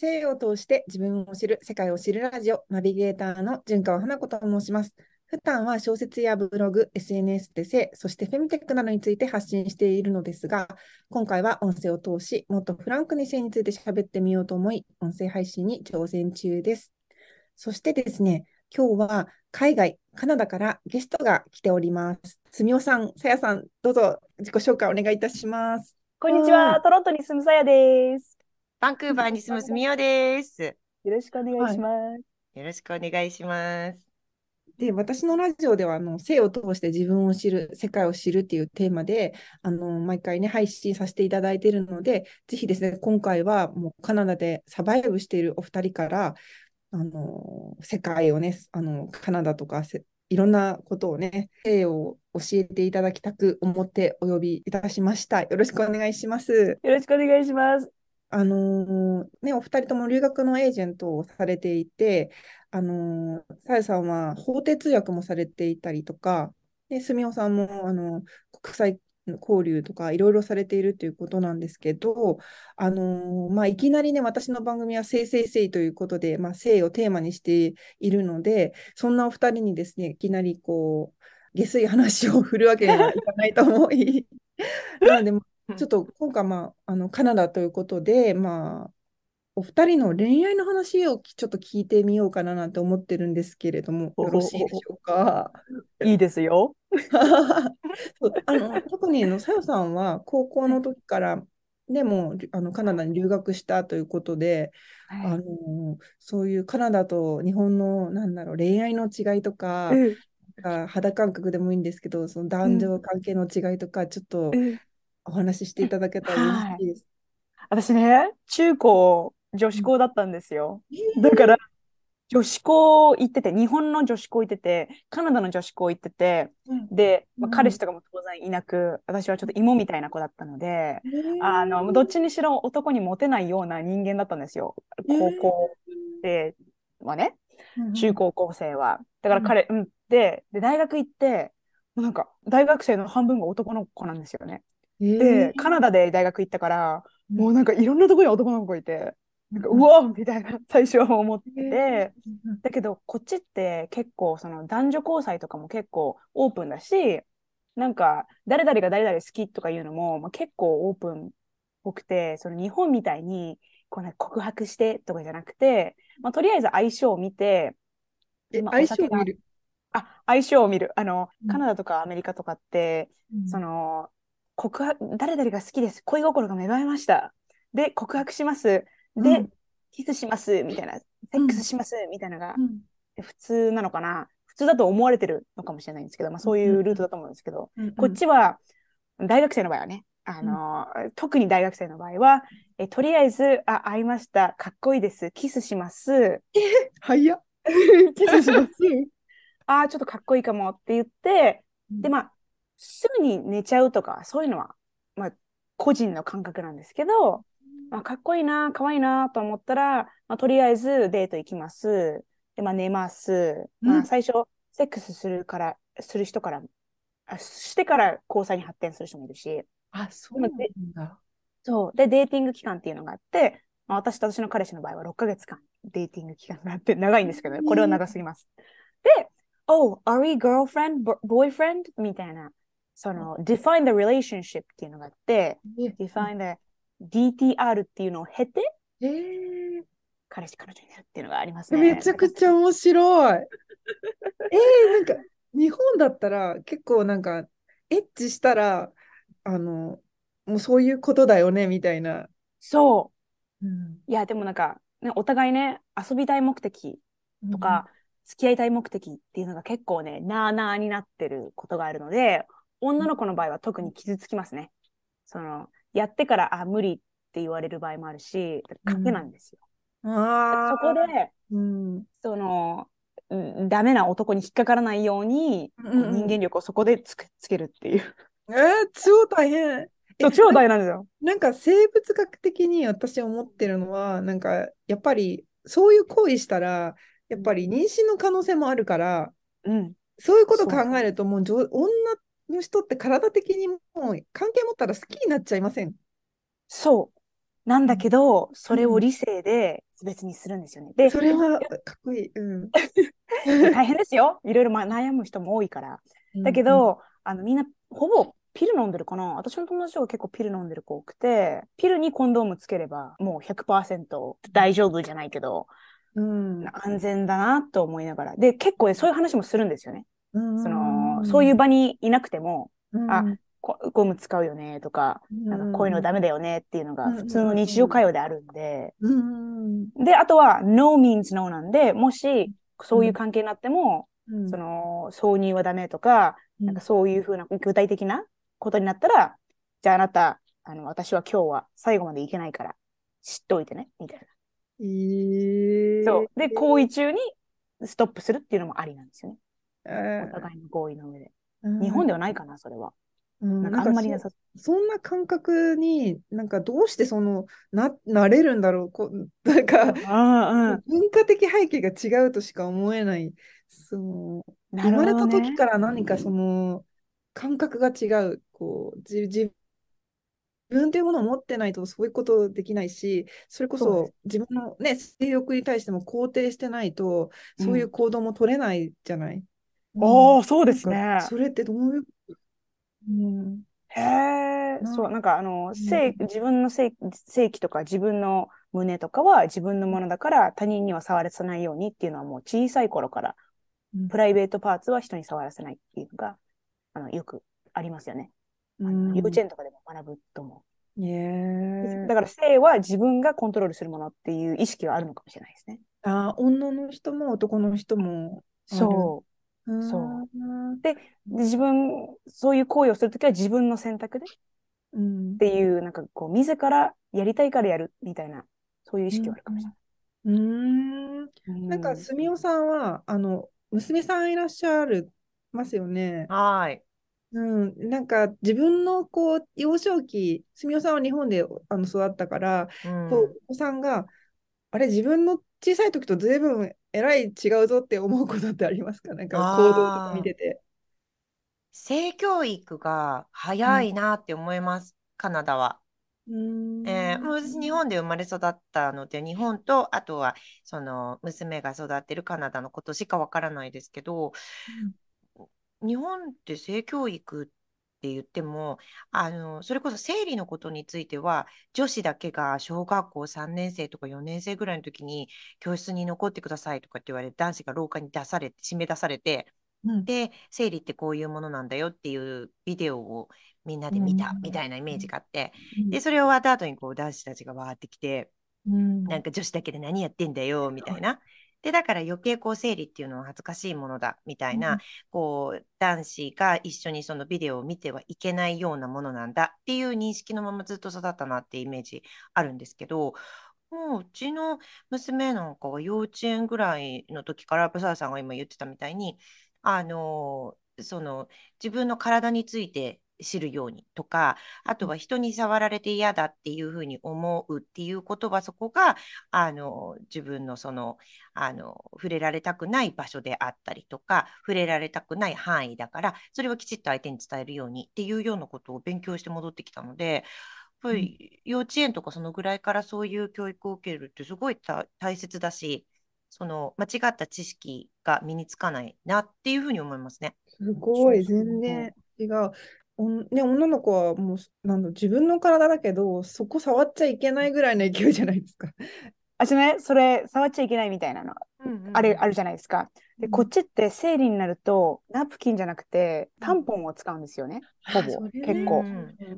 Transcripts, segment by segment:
性を通して自分を知る、世界を知るラジオ、ナビゲーターの純川花子と申します。普段は小説やブログ、SNS で性、そしてフェミテックなどについて発信しているのですが、今回は音声を通し、もっとフランクに性について喋ってみようと思い、音声配信に挑戦中です。そしてですね、今日は海外、カナダからゲストが来ております。すみおさん、さやさん、どうぞ自己紹介お願いいたします。こんにちは、トロントに住むさやです。バンクーバーに住むすみおです。よろしくお願いします、はい。よろしくお願いします。で、私のラジオでは、あの、性を通して自分を知る、世界を知るっていうテーマで、あの、毎回ね、配信させていただいているので、ぜひですね、今回はもうカナダでサバイブしているお二人から、あの、世界をね、あの、カナダとか、いろんなことをね、性を教えていただきたく思ってお呼びいたしました。よろしくお願いします。よろしくお願いします。あのー、ね、お二人とも留学のエージェントをされていて、あのー、さやさんは法廷通訳もされていたりとか、で、すみおさんも、あの、国際交流とかいろいろされているということなんですけど、あのー、まあ、いきなりね、私の番組は性性性ということで、まあ、性をテーマにしているので、そんなお二人にですね、いきなりこう、下水話を振るわけにはいかないと思い、なので、ちょっと今回、まあ、あのカナダということで、まあ、お二人の恋愛の話をちょっと聞いてみようかななんて思ってるんですけれども、よろしいでしょうか？いいですよ。あの特にのさよさんは高校の時からでもあのカナダに留学したということで、はい、あのそういうカナダと日本のなんだろう恋愛の違いとか、うん、肌感覚でもいいんですけどその男女関係の違いとか、ちょっとお話ししていただけたら嬉しいです。私ね、中高、女子校だったんですよ。だから、女子校行ってて、日本の女子校行ってて、カナダの女子校行ってて、うん、で、まあ、彼氏とかも当然いなく、私はちょっと芋みたいな子だったので、あの、どっちにしろ男にモテないような人間だったんですよ。高校ではね、中高校生は。だから彼、うん、で、で、大学行って、なんか、大学生の半分が男の子なんですよね。で、カナダで大学行ったから、もうなんかいろんなところに男の子いて、なんかうわみたいな 最初は思ってて、だけどこっちって結構その男女交際とかも結構オープンだし、なんか誰々が誰々好きとかいうのも、まあ、結構オープンっぽくて、その日本みたいにこう、ね、告白してとかじゃなくて、まあ、とりあえず相性を見て、まあ、相性を見る。あ、相性を見る。あの、カナダとかアメリカとかって、うん、その、告白、誰々が好きです。恋心が芽生えました。で、告白します。で、うん、キスします。みたいな。セックスします。みたいなのが、普通なのかな。普通だと思われてるのかもしれないんですけど、まあそういうルートだと思うんですけど、こっちは、大学生の場合はね、あの、特に大学生の場合は、えとりあえず、あ、会いました。かっこいいです。キスします。え、早っ。キスします。あ、ちょっとかっこいいかもって言って、で、まあ、すぐに寝ちゃうとか、そういうのは、まあ、個人の感覚なんですけど、まあ、かっこいいな、かわいいなと思ったら、まあ、とりあえずデート行きます。で、まあ、寝ます。まあ、最初、セックスするから、する人から、あしてから交際に発展する人もいるし。あ、そうなんだ。そう。で、デーティング期間っていうのがあって、まあ、私と私の彼氏の場合は6ヶ月間デーティング期間があって、長いんですけど、ね、これは長すぎます。で、Oh, are we girlfriend, boyfriend? みたいな。その、define the relationship っていうのがあって、define the DTR っていうのを経て、えー、彼氏、彼女になるっていうのがありますね。めちゃくちゃ面白い。えー、なんか、日本だったら結構なんか、エッチしたら、あの、もうそういうことだよね、みたいな。そう。うん、いや、でもなんか、ね、お互いね、遊びたい目的とか、うん、付き合いたい目的っていうのが結構ね、なあなあになってることがあるので、女の子の場合は特に傷つきますね。その、やってから、あ、無理って言われる場合もあるし、賭けなんですよ。うん、そこで、うん、その、ダメな男に引っかからないように、うん、人間力をそこでつつけるっていう。えー、超大変。そう超大変なんですよ。なんか生物学的に私思ってるのは、なんかやっぱりそういう行為したら、やっぱり妊娠の可能性もあるから、うん、そういうこと考えると、もう女の人って体的にもう関係持ったら好きになっちゃいません？そう。なんだけど、それを理性で別にするんですよね。で、それはかっこいい。うん。大変ですよ。いろいろま悩む人も多いから。だけど、あのみんなほぼピル飲んでるかな？私の友達が結構ピル飲んでる子多くて、ピルにコンドームつければもう100%大丈夫じゃないけど、うん、安全だなと思いながら。で、結構そういう話もするんですよね。うん、その、そういう場にいなくても、うん、あ、こゴム使うよねとか、なんかこういうのダメだよねっていうのが普通の日常会話であるんで、うん、で、あとは no means no なんで、もしそういう関係になっても、うん、その挿入はダメとか、なんかそういうふうな具体的なことになったら、じゃああなた、あの、私は今日は最後までいけないから知っておいてね、みたいな。えー、そう。で、行為中にストップするっていうのもありなんですよね。えお互いの合意の上で。ー、日本ではないかな、それは。うん、なんかあんまりなさ。そそんな感覚になんかどうしてそのななれるんだろう。こ なんか、文化的背景が違うとしか思えない。その、ね、生まれた時から何かその感覚が違う。こう自自分というものを持ってないとそういうことできないしそれこそ自分の、ね、性欲に対しても肯定してないとそういう行動も取れないじゃない。うん、おーそうですね。それってどういううん、へえ、そう、なんかあの、性、自分の性性器とか自分の胸とかは自分のものだから他人には触らせないようにっていうのはもう小さい頃から、プライベートパーツは人に触らせないっていうのが、あの、よくありますよね。うん、幼稚園とかでも学ぶと思う。Yeah. だから性は自分がコントロールするものっていう意識はあるのかもしれないですね。ああ、女の人も男の人も。そう。そう。で、自分、そういう行為をするときは自分の選択で、うん、っていう、なんかこう、自らやりたいからやるみたいな、そういう意識はあるかもしれない。うん。うんなんか、すみおさんは、あの、娘さんいらっしゃるますよね。はい。うん、なんか自分のこう幼少期、すみおさんは日本であの育ったから、うん、こうお子さんが、あれ、自分の小さい時とずいぶんえらい違うぞって思うことってありますか？なんか行動とか見てて。性教育が早いなって思います、うん、カナダは。うんえー、もう私日本で生まれ育ったので日本とあとはその娘が育ってるカナダのことしかわからないですけど、うん、日本って性教育って言ってもあのそれこそ生理のことについては女子だけが小学校3年生とか4年生ぐらいの時に教室に残ってくださいとかって言われて男子が廊下に出されて締め出されて、うん、で生理ってこういうものなんだよっていうビデオをみんなで見たみたいなイメージがあって、うん、でそれを終わった後にこう男子たちがわーってきて、うん、なんか女子だけで何やってんだよみたいな。でだから余計こう生理っていうのは恥ずかしいものだみたいな、うん、こう男子が一緒にそのビデオを見てはいけないようなものなんだっていう認識のままずっと育ったなってイメージあるんですけどもううちの娘なんかは幼稚園ぐらいの時からブサーさんが今言ってたみたいにあのその自分の体について知るようにとかあとは人に触られて嫌だっていうふうに思うっていうことはそこがあの自分のそのあの触れられたくない場所であったりとか触れられたくない範囲だからそれをきちっと相手に伝えるようにっていうようなことを勉強して戻ってきたのでやっぱり幼稚園とかそのぐらいからそういう教育を受けるってすごい大切だしその間違った知識が身につかないなっていうふうに思いますね。すごい全然違う。ね、女の子はもうなんだ自分の体だけどそこ触っちゃいけないぐらいの勢いじゃないですか。あじゃねそれ触っちゃいけないみたいなの、うんうん、あれあるじゃないですか。でこっちって生理になるとナプキンじゃなくてタンポンを使うんですよね、ほぼ、ね、結構。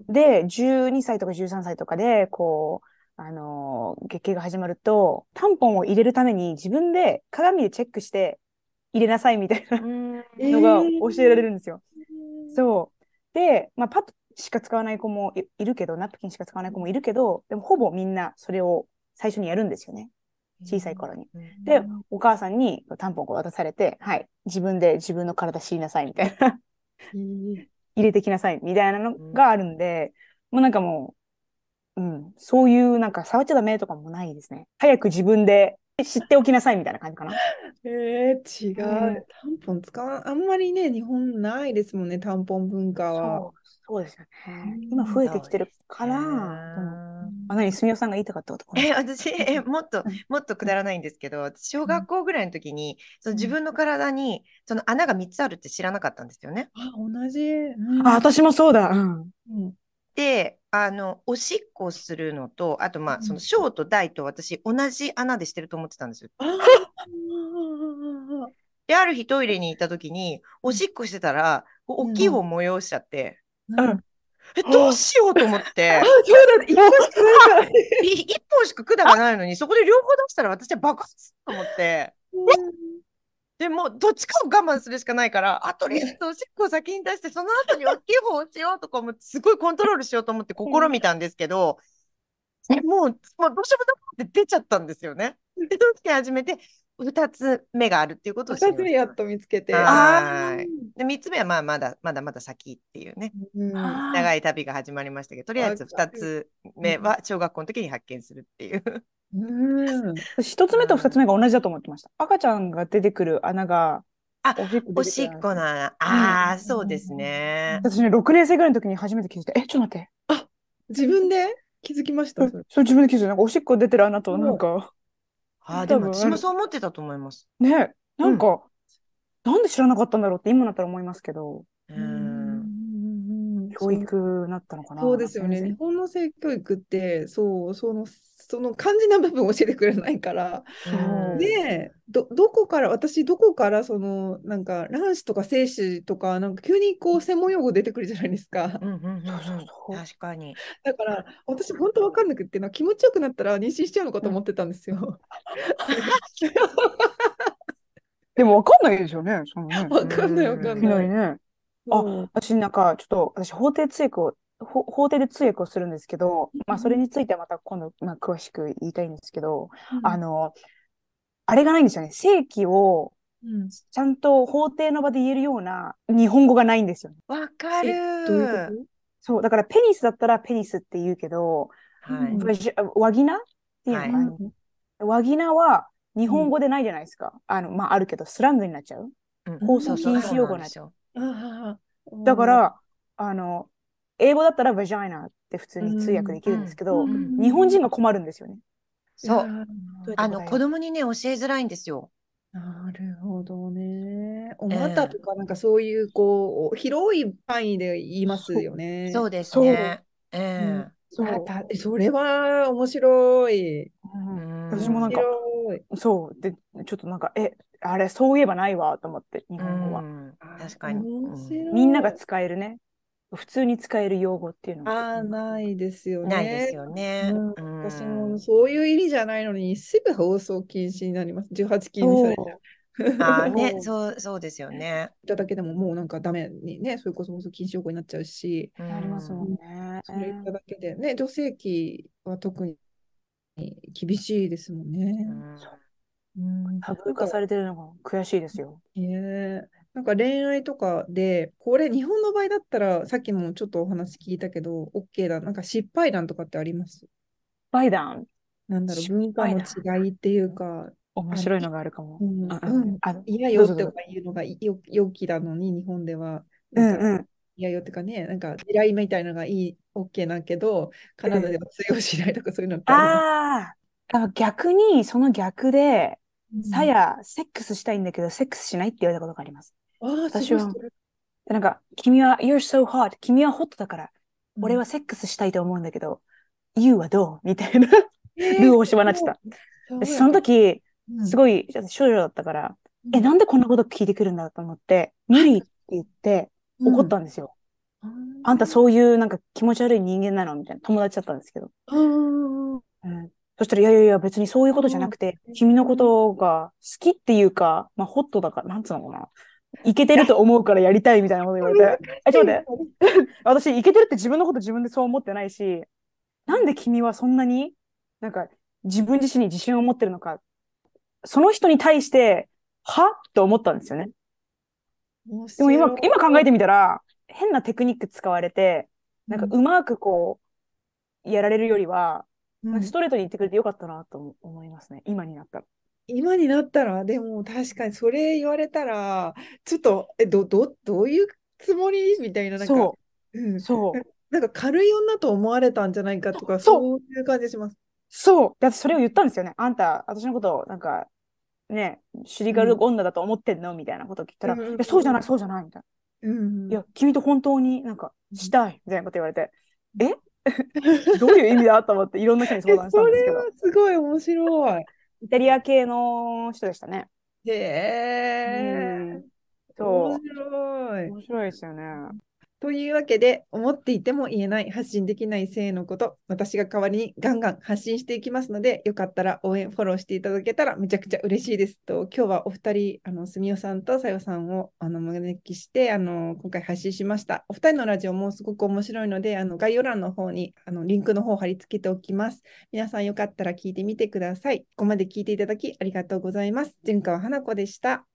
で12歳とか13歳とかでこうあの月経が始まるとタンポンを入れるために自分で鏡でチェックして入れなさいみたいなのが教えられるんですよ。えー、そうで、まあ、パッドしか使わない子もいるけど、ナプキンしか使わない子もいるけど、でもほぼみんなそれを最初にやるんですよね。小さい頃に。で、お母さんにタンポンを渡されて、はい、自分で自分の体知りなさいみたいな。入れてきなさいみたいなのがあるんで、もうなんかもう、うん、そういうなんか触っちゃダメとかもないですね。早く自分で知っておきなさいみたいな感じかな。えー、違う。タンポン使わん、あんまりね、日本ないですもんね、タンポン文化は。そう、そうですよね。うん今増えてきてるから、あ、何、すみおさんが言いたかったことえ、私、え、もっとうん、もっとくだらないんですけど、私小学校ぐらいの時に、そのうん自分の体に、その穴が3つあるって知らなかったんですよね。あ、同じ。うんあ、私もそうだ。うん。うんで、あの、おしっこをするのと、あと、まあ、うん。その小と大と私、同じ穴でしてると思ってたんですよ。あで、ある日トイレに行った時に、おしっこしてたら、こう大きい方催しちゃって、ーうん。え、どうしようと思って。あ、、そうだ、一本しか管がないのに、そこで両方出したら私は爆発と思って、でもうどっちかを我慢するしかないから、あとりあえずおしっこを先に出して、その後に大きい方をしようとか思って、すごいコントロールしようと思って試みたんですけど、もう、もうどうしようもなくて出ちゃったんですよね。で、その時初めて、2つ目があるっていうことを知りました二つ目やっと見つけて。はーいで、3つ目はまあまだまだまだ先っていうね、うん長い旅が始まりましたけど、とりあえず2わかるつ目は小学校の時に発見するっていう。うん一つ目と二つ目が同じだと思ってました。赤ちゃんが出てくる穴が、あおしっこおしっこの穴。ああ、そうですね。私ね、6年生ぐらいの時に初めて気づいて、え、ちょっと待って。自分で？気づきました？うんそう、自分で気づいて、なんかおしっこ出てる穴と、なんか、ああ、でも私もそう思ってたと思います。ね、なんか、なんで知らなかったんだろうって今になったら思いますけど、ううんん。教育なったのかな。そうですよね。先日本の性教育って、そう、その、その肝心な部分を教えてくれないから、そうで、ど、どこから、私、どこから、その、なんか、卵子とか精子とか、なんか、急にこう、専門用語出てくるじゃないですかう。んうんうんうんそうそうそう確かに。だから、私、本当わかんなくって、気持ちよくなったら妊娠しちゃうのかと思ってたんですよ。でもわかんないですよね、そのね。わかんない、わかいんない。ね。そう私なんか、ちょっと、私、法廷通訳を、ほ法廷で通訳をするんですけど、まあ、それについてはまた今度、まあ、詳しく言いたいんですけど、あの、あれがないんですよね。正規をうんちゃんと法廷の場で言えるような日本語がないんですよね。わかる。こそう、だからペニスだったらペニスって言うけど、はい。ワギナ？っていうのかな、とワギナは日本語でないじゃないですか。あの、まあ、あるけど、スラングになっちゃう。うん放送禁止用語になっちゃう。だか、ら、あの、英語だったらバジャイナって普通に通訳できるんですけど、うん日本人が困るんですよね。そう。う。あの、子供にね、教えづらいんですよ。なるほどね。お股とか、なんかそういう、こう、広い範囲で言いますよね。そうですそうね。ええそう。それは面白い。うんうん私もなんか。そう。で、ちょっとなんか、え、あれ、そういえばないわと思って、日う本語は。ん確かに。みんなが使えるね。普通に使える用語っていうのああ、が。ないですよね。ないですよね。うんうん私もそういう意味じゃないのに、すぐ放送禁止になります。18禁にされちゃう。ああね、そ そう、そうですよね。いただけでももうなんかダメにね、それこそ放送禁止用語になっちゃうし、うんありますもんね。それ言っただけで、ね、女性器は特に厳しいですもんね。うんうんタブー化されてるのが悔しいですよ。ねえなんか恋愛とかで、これ日本の場合だったら、さっきもちょっとお話聞いたけど、OK だ。なんか失敗談とかってあります？バイダン、なんだろう、失文化敗の違いっていうか、面白いのがあるかも。うんあうんあの嫌よってどうぞどうぞいうのがよ良きなのに、日本では。うんうん。嫌よってかね、なんか嫌いみたいなのがいい、OK だけど、カナダでは通用しないとかそういうのってああ逆に、その逆で、るさや、セックスしたいんだけど、セックスしないって言われたことがあります。ああ、私は。なんか、君は、you're so hot. 君はホットだから、うん。俺はセックスしたいと思うんだけど、you はどう？みたいな。えールーを縛られてた。その時、うん。すごい、少女だったから、え、なんでこんなこと聞いてくるんだと思って、無理って言って怒ったんですよ。うんあんたそういうなんか気持ち悪い人間なの？みたいな。友達だったんですけど。うんうん、そしたら、いやいやいや、別にそういうことじゃなくて、君のことが好きっていうか、まあ、ホットだから、なんつうのかな。いけてると思うからやりたいみたいなこと言われて、え、ちょっと待って。私、いけてるって自分のこと自分でそう思ってないし、なんで君はそんなに、なんか、自分自身に自信を持ってるのか、その人に対して、は？と思ったんですよね。でも今、今考えてみたら、変なテクニック使われて、なんかうまくこう、やられるよりは、なん。かストレートに言ってくれてよかったなと思いますね。今になったら。今になったら、でも確かにそれ言われたら、ちょっと、え、ど、ど、どういうつもり？みたいな、なんか、そう。う、ん、そう、なんか軽い女と思われたんじゃないかとか、そう。そういう感じします。そう。だってそれを言ったんですよね。あんた、私のことを、なんか、ね、シリガル女だと思ってんの？みたいなことを聞いたら、うんいや、そうじゃない、そうじゃない、みたいうんな。いや、君と本当になんか、したい、みたいなこと言われて、え？どういう意味だと思って、いろんな人にえ相談したそんですけどれは、すごい面白い。イタリア系の人でしたね。へえ、うん面そ白い。う。面白いですよね。というわけで、思っていても言えない、発信できない性のこと、私が代わりにガンガン発信していきますので、よかったら応援、フォローしていただけたらめちゃくちゃ嬉しいです。と今日はお二人、あの、すみおさんとさよさんをあの招きして、あの、今回発信しました。お二人のラジオもすごく面白いので、あの、概要欄の方にあのリンクの方を貼り付けておきます。皆さんよかったら聞いてみてください。ここまで聞いていただきありがとうございます。純川花子でした。